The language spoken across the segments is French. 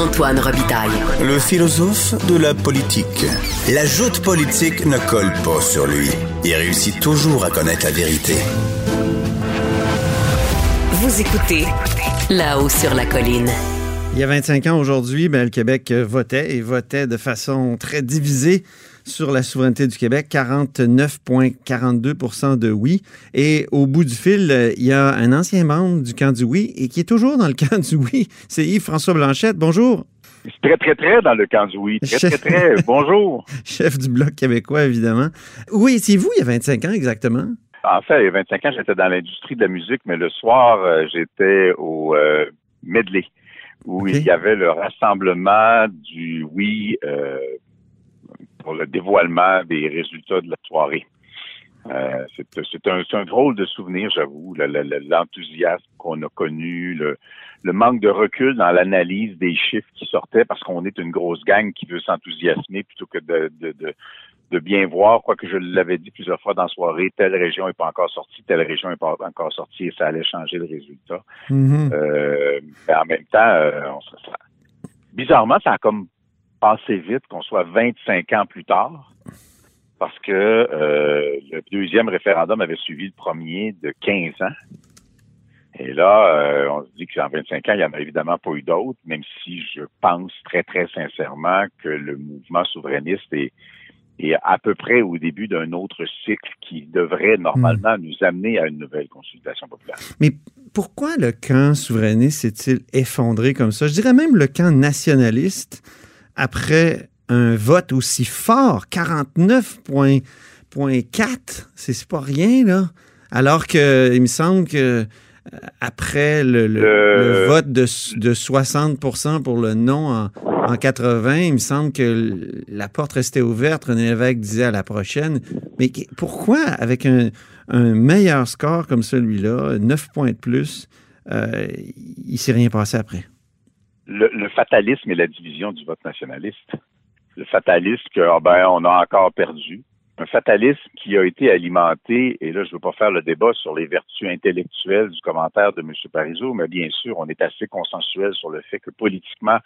Antoine Robitaille. Le philosophe de la politique. La joute politique ne colle pas sur lui. Il réussit toujours à connaître la vérité. Vous écoutez là-haut sur la colline. Il y a 25 ans aujourd'hui, ben, le Québec votait et votait de façon très divisée sur la souveraineté du Québec, 49,42 de oui. Et au bout du fil, il y a un ancien membre du camp du oui et qui est toujours dans le camp du oui. C'est Yves-François Blanchette. Bonjour. Très, très, très dans le camp du oui. Très, Chef- très, très. Bonjour. Chef du Bloc québécois, évidemment. Oui, c'est vous, il y a 25 ans exactement? En fait, il y a 25 ans, j'étais dans l'industrie de la musique, mais le soir, euh, j'étais au euh, Medley, où il y avait le rassemblement du oui euh, pour le dévoilement des résultats de la soirée. Euh, c'est un, drôle de souvenir, j'avoue, le- le- le- l'enthousiasme qu'on a connu, le, le manque de recul dans l'analyse des chiffres qui sortaient, parce qu'on est une grosse gang qui veut s'enthousiasmer plutôt que de, de, de, de bien voir, quoique je l'avais dit plusieurs fois dans la soirée, telle région n'est pas encore sortie, telle région n'est pas encore sortie, et ça allait changer le résultat. Mhm. Euh, mais en même temps, euh, on se- ça- bizarrement, ça a comme passé vite qu'on soit 25 ans plus tard, parce que euh, le deuxième référendum avait suivi le premier de 15 ans. Et là, euh, on se dit qu'en 25 ans, il n'y en a évidemment pas eu d'autres, même si je pense très, très sincèrement que le mouvement souverainiste est, est à peu près au début d'un autre cycle qui devrait normalement nous amener à une nouvelle consultation populaire. Mais pourquoi le camp souverainiste s'est-il effondré comme ça? Je dirais même le camp nationaliste, après un vote aussi fort, 49,4, c'est pas rien, là. Alors que il me semble que euh, après le, le- Le- le vote de, de 60% pour le non en, en 80, il me semble que la porte restait ouverte. René Lévesque disait à la prochaine. Mais pourquoi, avec un, un meilleur score comme celui-là, 9 points de plus, euh, il ne s'est rien passé après? Le, fatalisme et la division du vote nationaliste. Le fatalisme que ah ben, on a encore perdu. Un fatalisme qui a été alimenté, et là, je ne veux pas faire le débat sur les vertus intellectuelles du commentaire de M. Parizeau, mais bien sûr, on est assez consensuel sur le fait que politiquement,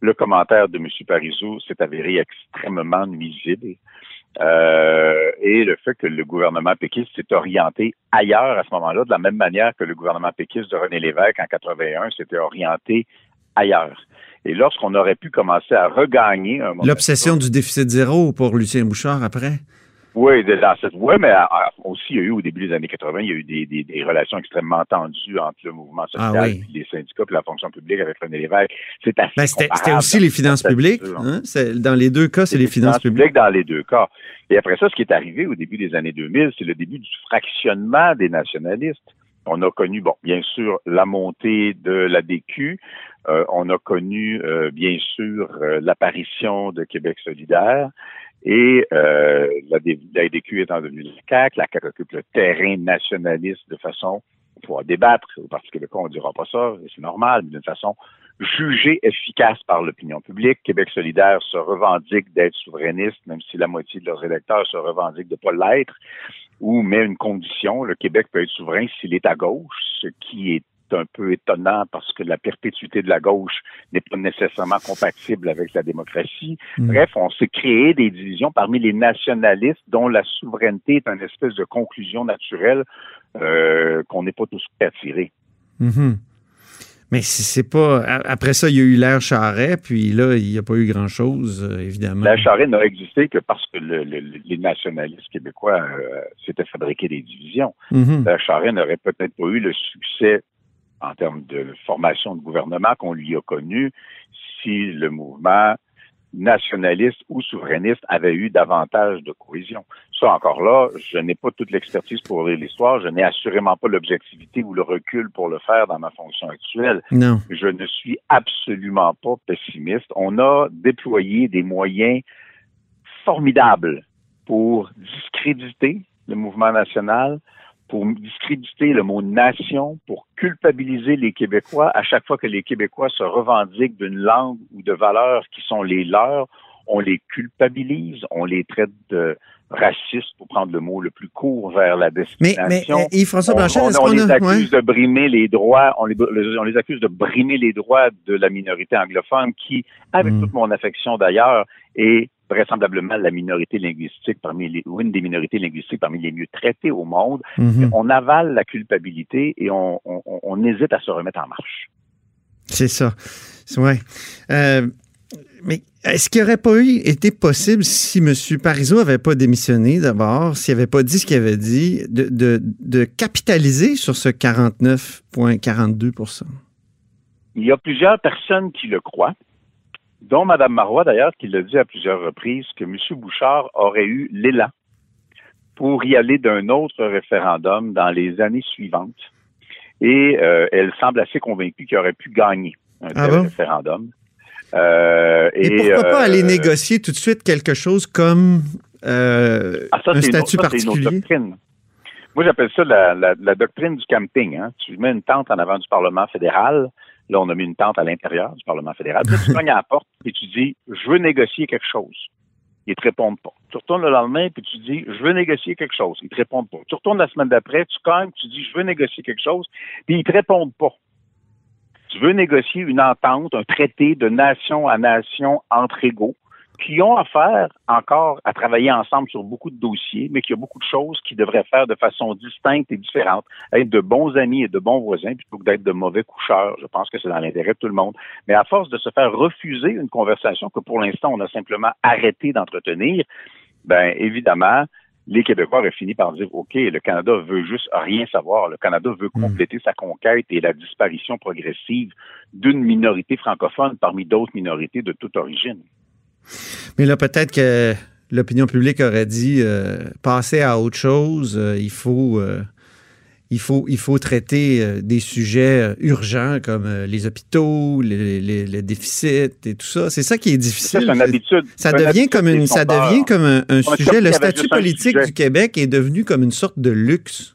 le commentaire de M. Parizeau s'est avéré extrêmement nuisible. Euh, et le fait que le gouvernement péquiste s'est orienté ailleurs à ce moment-là, de la même manière que le gouvernement péquiste de René Lévesque en 81 s'était orienté ailleurs. Et lorsqu'on aurait pu commencer à regagner un moment L'obsession du déficit zéro pour Lucien Bouchard après? oui, dans cette voie, mais euh, aussi, il y a eu au début des années 80, il y a eu des, des, des relations extrêmement tendues entre le mouvement social, Ah oui. puis les syndicats, puis la fonction publique avec René Lévesque. C'est assez Ben, C'était aussi les finances publiques. hein? Dans les deux cas, c'est les finances publiques. dans les deux cas. Et après ça, ce qui est arrivé au début des années 2000, c'est le début du fractionnement des nationalistes. On a connu, bon, bien sûr, la montée de la DQ. Euh, on a connu, euh, bien sûr, euh, l'apparition de Québec solidaire. Et la, la DQ étant devenue la la CAQ occupe le terrain nationaliste de façon, on pourra débattre, au Parti québécois, on ne dira pas ça, et c'est normal, mais d'une façon jugée efficace par l'opinion publique. Québec solidaire se revendique d'être souverainiste, même si la moitié de leurs électeurs se revendiquent de ne pas l'être, ou met une condition, le Québec peut être souverain s'il est à gauche, ce qui est un peu étonnant parce que la perpétuité de la gauche n'est pas nécessairement compatible avec la démocratie. Mm. Bref, on s'est créé des divisions parmi les nationalistes dont la souveraineté est une espèce de conclusion naturelle euh, qu'on n'est pas tous prêts à tirer. Mais c'est pas. Après ça, il y a eu l'ère Charret, puis là, il n'y a pas eu grand-chose, euh, évidemment. La charrette n'a existé que parce que le- le- les nationalistes québécois euh, s'étaient fabriqués des divisions. Mhm. La charrette n'aurait peut-être pas eu le succès en termes de formation de gouvernement qu'on lui a connu si le mouvement nationaliste ou souverainiste avait eu davantage de cohésion. Ça, encore là, je n'ai pas toute l'expertise pour lire l'histoire, je n'ai assurément pas l'objectivité ou le recul pour le faire dans ma fonction actuelle. Non. Je ne suis absolument pas pessimiste. On a déployé des moyens formidables pour discréditer le mouvement national, pour discréditer le mot nation, pour culpabiliser les Québécois à chaque fois que les Québécois se revendiquent d'une langue ou de valeurs qui sont les leurs, on les culpabilise, on les traite de racistes, pour prendre le mot le plus court vers la Mais, destination. mais euh, Yves-François on, Blanchet, on- on qu'on les a... accuse ouais. de brimer les droits, on les, on les accuse de brimer les droits de la minorité anglophone qui, avec Mm. toute mon affection d'ailleurs, est vraisemblablement la minorité linguistique parmi les, ou une des minorités linguistiques parmi les mieux traitées au monde. Mhm. On avale la culpabilité et on, on- on- on hésite à se remettre en marche. C'est ça. Ouais. Euh, mais est-ce qu'il n'aurait pas eu été possible si M. Parizeau n'avait pas démissionné d'abord, s'il n'avait pas dit ce qu'il avait dit, de, de, de capitaliser sur ce 49,42 Il y a plusieurs personnes qui le croient, dont Mme Marois d'ailleurs, qui l'a dit à plusieurs reprises, que M. Bouchard aurait eu l'élan pour y aller d'un autre référendum dans les années suivantes. Et euh, elle semble assez convaincue qu'il aurait pu gagner un Ah tel bon? référendum. Euh, Et, pourquoi pas euh, aller négocier tout de suite quelque chose comme euh, Ah, ça, un statut ça, c'est une autre particulier? Moi, j'appelle ça la, la- la doctrine du camping. Hein. Tu mets une tente en avant du Parlement fédéral. Là, on a mis une tente à l'intérieur du Parlement fédéral. Puis tu cognes à la porte et tu dis, je veux négocier quelque chose. Ils te répondent pas. Tu retournes le lendemain puis tu dis, je veux négocier quelque chose. Ils te répondent pas. Tu retournes la semaine d'après, tu cognes, tu dis, je veux négocier quelque chose, puis ils te répondent pas. Tu veux négocier une entente, un traité de nation à nation entre égaux qui ont affaire encore à travailler ensemble sur beaucoup de dossiers, mais qu'il y a beaucoup de choses qui devraient faire de façon distincte et différente, être de bons amis et de bons voisins plutôt que d'être de mauvais coucheurs. Je pense que c'est dans l'intérêt de tout le monde. Mais à force de se faire refuser une conversation que pour l'instant on a simplement arrêté d'entretenir, ben évidemment, les Québécois auraient fini par dire OK, le Canada veut juste rien savoir. Le Canada veut compléter sa conquête et la disparition progressive d'une minorité francophone parmi d'autres minorités de toute origine. Mais là, peut-être que l'opinion publique aurait dit euh, passer à autre chose, euh, il faut. euh, il faut, il faut traiter euh, des sujets urgents comme les hôpitaux, les, les- les déficits et tout ça. C'est ça qui est Ça, difficile. c'est une habitude. Ça devient comme une, ça devient comme un, sujet. Le statut politique du Québec est devenu comme une sorte de luxe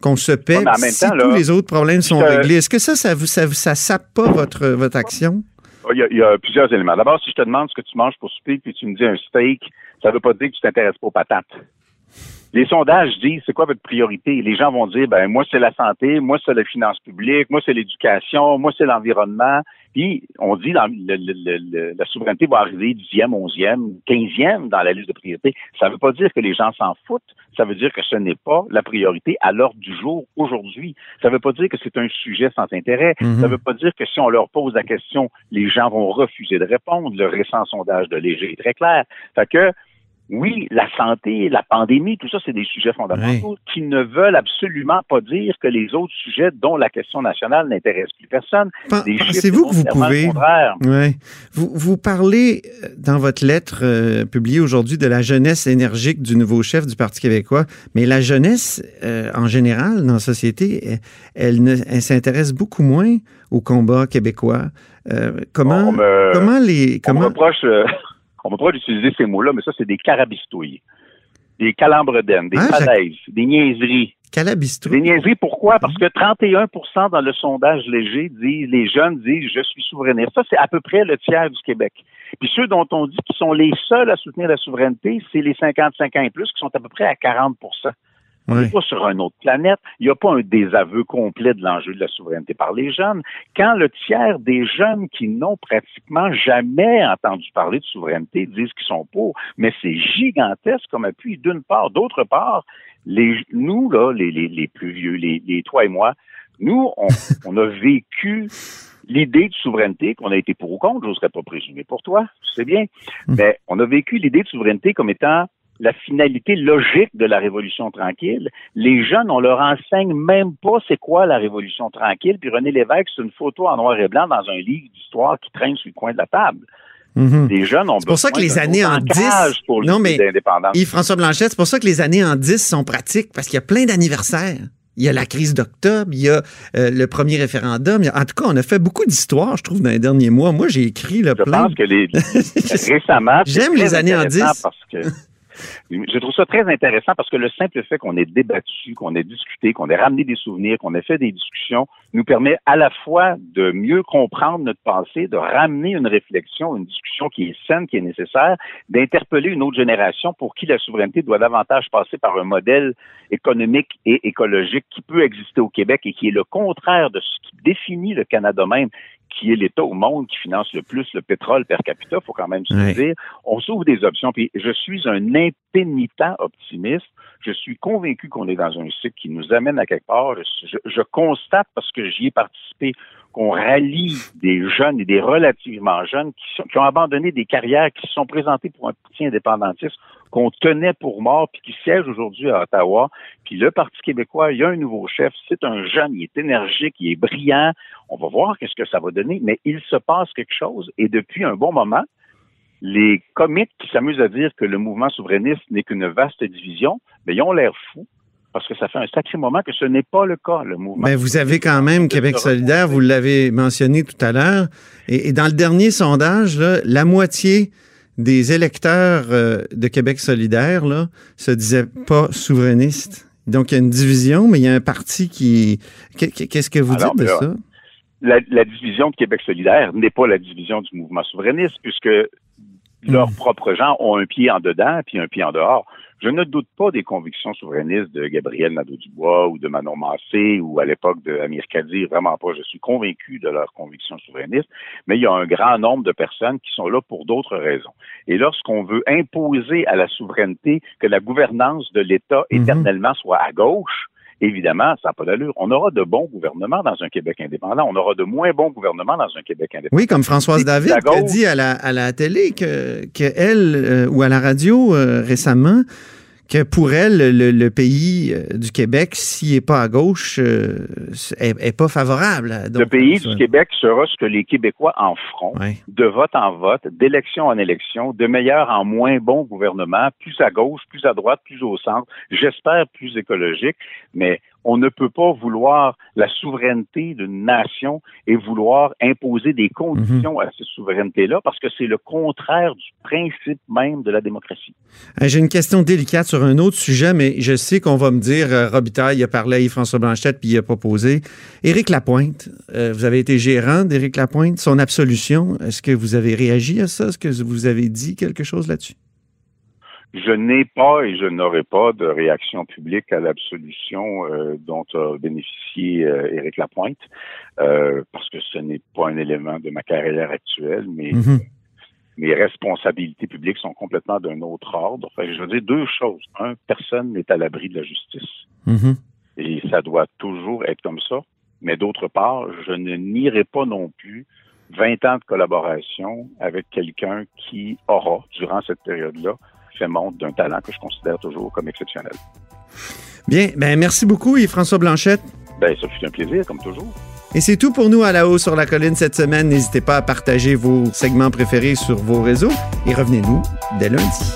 qu'on se paie Ouais, si temps, tous les autres problèmes sont réglés. Est-ce que ça, ça, vous- ça, ça sape pas votre, votre action? Il y, a, plusieurs éléments. D'abord, si je te demande ce que tu manges pour souper, puis tu me dis un steak, ça ne veut pas dire que tu t'intéresses pas aux patates. Les sondages disent c'est quoi votre priorité? Les gens vont dire ben moi c'est la santé, moi c'est les finances publiques, moi c'est l'éducation, moi c'est l'environnement. Puis on dit dans le- le- le- le- la souveraineté va arriver dixième, onzième, quinzième dans la liste de priorités. Ça ne veut pas dire que les gens s'en foutent. Ça veut dire que ce n'est pas la priorité à l'ordre du jour aujourd'hui. Ça ne veut pas dire que c'est un sujet sans intérêt. Mhm. Ça ne veut pas dire que si on leur pose la question, les gens vont refuser de répondre. Le récent sondage de Léger est très clair. Fait que, oui, la santé, la pandémie, tout ça, c'est des sujets fondamentaux qui ne veulent absolument pas dire que les autres sujets, dont la question nationale, n'intéressent plus personne. Pensez-vous que vous pouvez... Ouais. Vous, vous parlez euh, dans votre lettre euh, publiée aujourd'hui de la jeunesse énergique du nouveau chef du Parti québécois, mais la jeunesse, euh, en général, dans la société, elle, ne- elle s'intéresse beaucoup moins au combat québécois. Euh, comment, On me- comment les... On me Comment, reproche, on me reproche d'utiliser ces mots-là, mais ça, c'est des carabistouilles, des calembredaines, des falaises, des niaiseries. Calabistro. Des niaiseries, pourquoi? Parce que 31% dans le sondage léger disent, les jeunes disent, je suis souverainiste. Ça, c'est à peu près le tiers du Québec. Puis ceux dont on dit qu'ils sont les seuls à soutenir la souveraineté, c'est les 55 ans et plus, qui sont à peu près à 40 On n'est pas sur une autre planète. Il n'y a pas un désaveu complet de l'enjeu de la souveraineté par les jeunes. Quand le tiers des jeunes qui n'ont pratiquement jamais entendu parler de souveraineté disent qu'ils sont pour, mais c'est gigantesque comme appui d'une part. D'autre part, les, nous, là, les, les, les plus vieux, les, les toi et moi, nous, on, on a vécu l'idée de souveraineté, qu'on a été pour ou contre, j'oserais pas présumer pour toi, tu sais bien, mais on a vécu l'idée de souveraineté comme étant la finalité logique de la révolution tranquille. Les jeunes, on leur enseigne même pas c'est quoi la révolution tranquille. Puis René Lévesque, c'est une photo en noir et blanc dans un livre d'histoire qui traîne sur le coin de la table. Mhm. Les jeunes ont C'est pour ça que les années en autre 10 ancrage pour Non, mais. Yves-François Blanchet, c'est pour ça que les années en 10 sont pratiques, parce qu'il y a plein d'anniversaires. Il y a la crise d'octobre, il y a euh, le premier référendum. a- en tout cas, on a fait beaucoup d'histoires, je trouve, dans les derniers mois. Moi, j'ai écrit là, Je plein. pense que les, récemment, J'aime les années en intéressant 10. Parce que je trouve ça très intéressant parce que le simple fait qu'on ait débattu, qu'on ait discuté, qu'on ait ramené des souvenirs, qu'on ait fait des discussions, nous permet à la fois de mieux comprendre notre passé, de ramener une réflexion, une discussion qui est saine, qui est nécessaire, d'interpeller une autre génération pour qui la souveraineté doit davantage passer par un modèle économique et écologique qui peut exister au Québec et qui est le contraire de ce qui définit le Canada même, qui est l'État au monde qui finance le plus le pétrole per capita, faut quand même se dire. On s'ouvre des options. Puis je suis un impénitent optimiste. Je suis convaincu qu'on est dans un cycle qui nous amène à quelque part. Je constate, parce que j'y ai participé, qu'on rallie des jeunes et des relativement jeunes qui, ont abandonné des carrières, qui se sont présentés pour un parti indépendantiste qu'on tenait pour mort, puis qui siège aujourd'hui à Ottawa. Puis le Parti québécois, il y a un nouveau chef. C'est un jeune, il est énergique, il est brillant. On va voir qu'est-ce que ça va donner, mais il se passe quelque chose. Et depuis un bon moment, les comiques qui s'amusent à dire que le mouvement souverainiste n'est qu'une vaste division, mais ils ont l'air fous parce que ça fait un sacré moment que ce n'est pas le cas, le mouvement. Ben, vous avez quand même Québec solidaire, vous l'avez mentionné tout à l'heure. Et, et dans le dernier sondage, là, la moitié des électeurs euh, de Québec solidaire là, se disaient pas souverainistes. Donc, il y a une division, mais il y a un parti qui... Qu'est- Qu'est-ce que vous Alors, dites de là, ça? la, la division de Québec solidaire n'est pas la division du mouvement souverainiste, puisque leurs Hmm. propres gens ont un pied en dedans puis un pied en dehors. Je ne doute pas des convictions souverainistes de Gabriel Nadeau-Dubois ou de Manon Massé ou à l'époque de Amir Kadir, vraiment pas. Je suis convaincu de leurs convictions souverainistes, mais il y a un grand nombre de personnes qui sont là pour d'autres raisons. Et lorsqu'on veut imposer à la souveraineté que la gouvernance de l'État Mhm. éternellement soit à gauche, évidemment, ça n'a pas d'allure. On aura de bons gouvernements dans un Québec indépendant. On aura de moins bons gouvernements dans un Québec indépendant. Oui, comme Françoise David qui a dit à la, à la télé que, que elle, euh, ou à la radio euh, récemment, que pour elle, le, le pays euh, du Québec, s'il n'est pas à gauche, euh, est, est pas favorable. le pays du Québec sera ce que les Québécois en feront, Ouais. de vote en vote, d'élection en élection, de meilleur en moins bon gouvernement, plus à gauche, plus à droite, plus au centre, j'espère plus écologique, mais on ne peut pas vouloir la souveraineté d'une nation et vouloir imposer des conditions à cette souveraineté-là parce que c'est le contraire du principe même de la démocratie. J'ai une question délicate sur un autre sujet, mais je sais qu'on va me dire, euh, Robitaille, il a parlé à Yves-François Blanchette, puis il a proposé. Éric Lapointe, euh, vous avez été gérant d'Éric Lapointe, son absolution, est-ce que vous avez réagi à ça? Est-ce que vous avez dit quelque chose là-dessus? Je n'ai pas et je n'aurai pas de réaction publique à l'absolution euh, dont a bénéficié euh, Éric Lapointe, euh, parce que ce n'est pas un élément de ma carrière actuelle, mais Mhm. mes responsabilités publiques sont complètement d'un autre ordre. Enfin, je veux dire deux choses. Un, personne n'est à l'abri de la justice. Mhm. Et ça doit toujours être comme ça. Mais d'autre part, je ne nierai pas non plus 20 ans de collaboration avec quelqu'un qui aura, durant cette période-là, fait montre d'un talent que je considère toujours comme exceptionnel. Bien, ben merci beaucoup Yves-François Blanchette. Ben, ça fut un plaisir, comme toujours. Et c'est tout pour nous à la haut sur la colline cette semaine. N'hésitez pas à partager vos segments préférés sur vos réseaux et revenez-nous dès lundi.